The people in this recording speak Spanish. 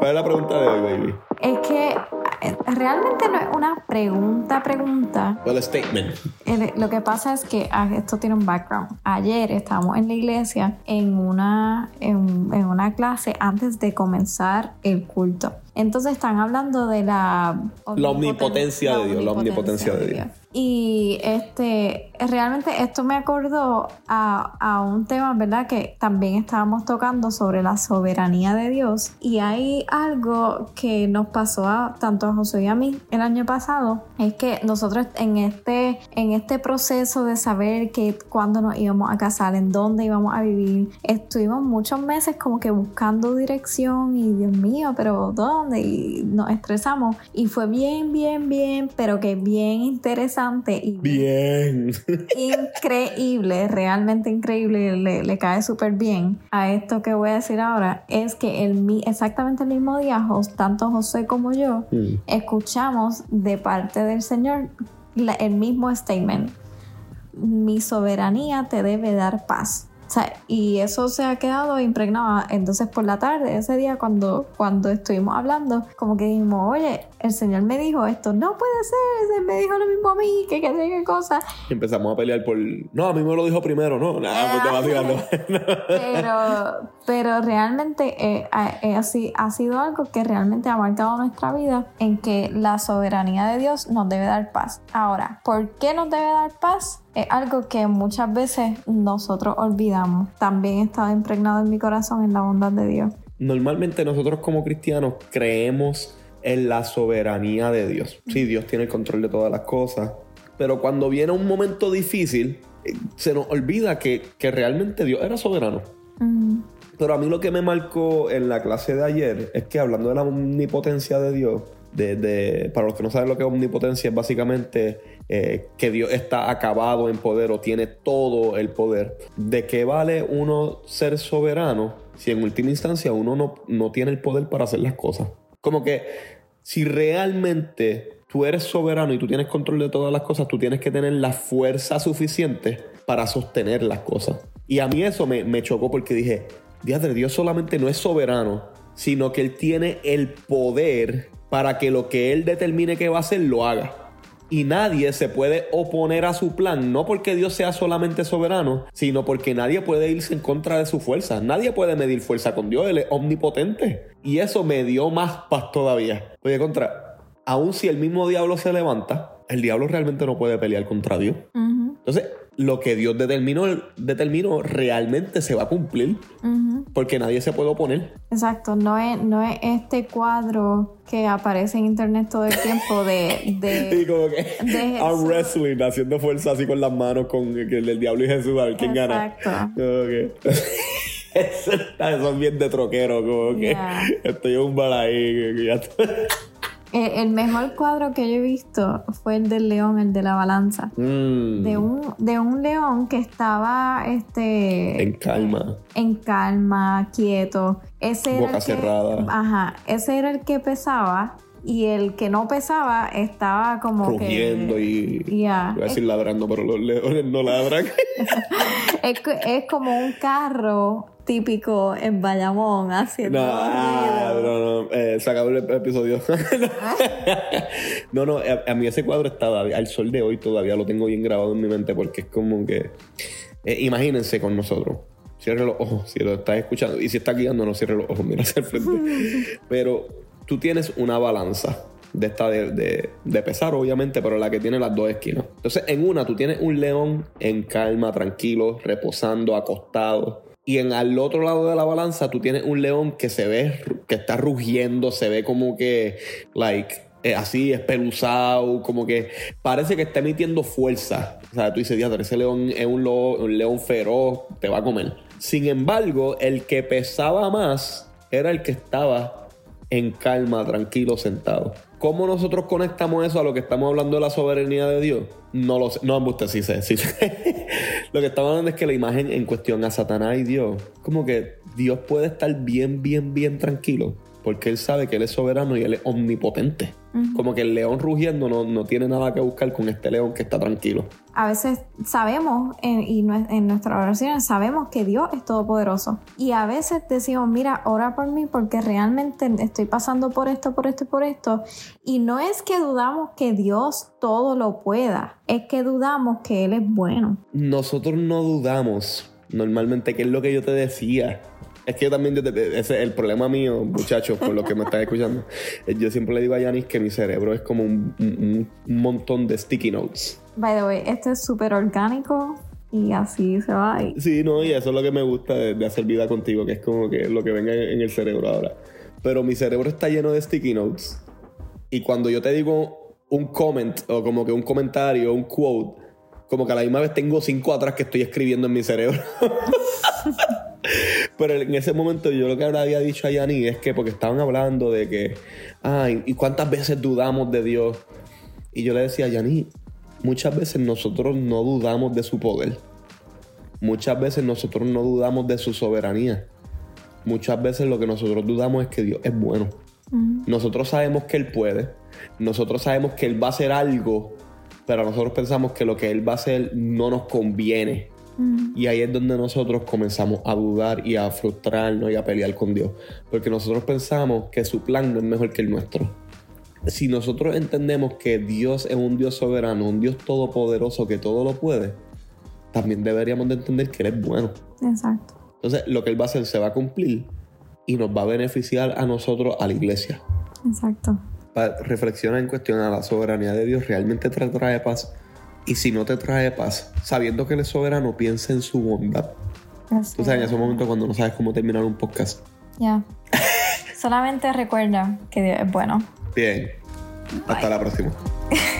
¿Cuál es la pregunta de hoy, baby? Es que eh, realmente no es una pregunta, pregunta. Well, a statement. El- Lo que pasa es que ah, esto tiene un background. Ayer estábamos en la iglesia en una, en, en una clase antes de comenzar el culto. Entonces están hablando de la, La omnipotencia de Dios, la omnipotencia de Dios. Y este, realmente esto me acordó a, a un tema, ¿verdad? Que también estábamos tocando sobre la soberanía de Dios. Y hay algo que nos pasó a tanto a José y a mí el año pasado, es que nosotros en este, en este proceso de saber que cuándo nos íbamos a casar, en dónde íbamos a vivir, estuvimos muchos meses como que buscando dirección y Dios mío, pero ¿dónde? Y nos estresamos. Y fue bien, bien, bien, pero que bien interesante y Bien. increíble, realmente increíble, le, le cae súper bien a esto que voy a decir ahora, es que el, exactamente el mismo día, tanto José como yo, Mm. escuchamos de parte del Señor la- el mismo statement, mi soberanía te debe dar paz. O sea, y eso se ha quedado impregnado. Entonces, por la tarde, ese día, cuando, cuando estuvimos hablando, como que dijimos, oye, el Señor me dijo esto, no puede ser, Él me dijo lo mismo a mí, que qué qué cosa. Y empezamos a pelear por. No, a mí me lo dijo primero, no. Nada, pues. Pero, pero realmente eh, eh, así, ha sido algo que realmente ha marcado nuestra vida en que la soberanía de Dios nos debe dar paz. Ahora, ¿por qué nos debe dar paz? Es algo que muchas veces nosotros olvidamos. También estaba impregnado en mi corazón en la bondad de Dios. Normalmente nosotros como cristianos creemos en la soberanía de Dios. Sí, Dios tiene el control de todas las cosas. Pero cuando viene un momento difícil, eh, se nos olvida que, que realmente Dios era soberano. Pero a mí lo que me marcó en la clase de ayer es que hablando de la omnipotencia de Dios, de, para los que no saben lo que es omnipotencia, es básicamente eh, que Dios está acabado en poder o tiene todo el poder. ¿De qué vale uno ser soberano si en última instancia uno no, no tiene el poder para hacer las cosas? Como que si realmente tú eres soberano y tú tienes control de todas las cosas, tú tienes que tener la fuerza suficiente para sostener las cosas. Y a mí eso me, me chocó porque dije, Dios solamente no es soberano, sino que Él tiene el poder para que lo que Él determine que va a hacer lo haga. Y nadie se puede oponer a su plan, no porque Dios sea solamente soberano, sino porque nadie puede irse en contra de su fuerza. Nadie puede medir fuerza con Dios, Él es omnipotente. Y eso me dio más paz todavía. Oye, contra, aun si el mismo diablo se levanta, el diablo realmente no puede pelear contra Dios. Entonces, lo que Dios determinó, determinó realmente se va a cumplir. Porque nadie se puede oponer. Exacto, no es, no es este cuadro que aparece en internet todo el tiempo de... Y de como que De Jesús. wrestling, haciendo fuerza así con las manos con el, el diablo y Jesús, a ver quién gana. Exacto. Ok. Eso está- Son bien de troquero, como que Yeah. estoy un bar Eh, el mejor cuadro que yo he visto fue el del león, el de la balanza. Mm, De un, de un león que estaba este, en calma. en calma, quieto. Ese era Boca que, cerrada. Ajá, ese era el que pesaba y el que no pesaba estaba como Rugiendo que... y. Ya. Iba a decir ladrando, pero los leones no ladran. Es, es como un carro típico en Bayamón haciendo No, ah, no, no, eh, se acabó el episodio. no, no, a, a mí ese cuadro está al sol de hoy todavía lo tengo bien grabado en mi mente porque es como que. eh, imagínense con nosotros. Cierre los ojos si lo estás escuchando. Y si estás guiando, no cierre los ojos, mira hacia el frente. Pero tú tienes una balanza de esta de, de- pesar, obviamente, pero la que tiene las dos esquinas. Entonces, en una tú tienes un león en calma, tranquilo, reposando, acostado. Y en al otro lado de la balanza tú tienes un león que se ve, que está rugiendo, se ve como que, like, eh, así, espeluzado, como que parece que está emitiendo fuerza. O sea, tú dices, diadre, ese león es un león feroz, te va a comer. Sin embargo, el que pesaba más era el que estaba en calma, tranquilo, sentado. ¿Cómo nosotros conectamos eso a lo que estamos hablando de la soberanía de Dios? No lo sé. No, embuste, sí sé, sí sé. lo que estamos hablando es que la imagen en cuestión a Satanás y Dios, como que Dios puede estar bien, bien, bien tranquilo, porque Él sabe que Él es soberano y Él es omnipotente. Como que el león rugiendo no, no tiene nada que buscar con este león que está tranquilo. A veces sabemos, en, y en nuestras oraciones, sabemos que Dios es todopoderoso. Y a veces decimos, mira, ora por mí porque realmente estoy pasando por esto, por esto y por esto. Y no es que dudamos que Dios todo lo pueda, es que dudamos que Él es bueno. Nosotros no dudamos normalmente, que es lo que yo te decía. Es que yo también, yo te- ese es el problema mío, muchachos, por lo que me están escuchando. Eh, Yo siempre le digo a Yanis que mi cerebro es como un, un- un montón de sticky notes. By the way, este es súper orgánico y así se va. Y Sí, no, y eso es lo que me gusta de, de hacer vida contigo, que es como que lo que venga en, en el cerebro ahora. Pero mi cerebro está lleno de sticky notes. Y cuando yo te digo un comment, o como que un comentario, un quote, como que a la misma vez tengo cinco atrás que estoy escribiendo en mi cerebro. Pero en ese momento yo lo que había dicho a Yani es que porque estaban hablando de que, ay, ¿y cuántas veces dudamos de Dios? Y yo le decía a Yani, muchas veces nosotros no dudamos de su poder. Muchas veces nosotros no dudamos de su soberanía. Muchas veces lo que nosotros dudamos es que Dios es bueno. Nosotros sabemos que Él puede. Nosotros sabemos que Él va a hacer algo, pero nosotros pensamos que lo que Él va a hacer no nos conviene. Y ahí es donde nosotros comenzamos a dudar y a frustrarnos y a pelear con Dios. Porque nosotros pensamos que su plan no es mejor que el nuestro. Si nosotros entendemos que Dios es un Dios soberano, un Dios todopoderoso que todo lo puede, también deberíamos de entender que Él es bueno. exacto. Entonces, lo que Él va a hacer se va a cumplir y nos va a beneficiar a nosotros, a la iglesia. Exacto. Pa- Reflexiona en cuestión a la soberanía de Dios. ¿Realmente te trae paz? Y si no te trae paz, sabiendo que Él es soberano, piensa en su bondad. Tú sabes, en ese momento cuando no sabes cómo terminar un podcast. Ya. Solamente recuerda que Dios es bueno. Bien. Hasta la próxima.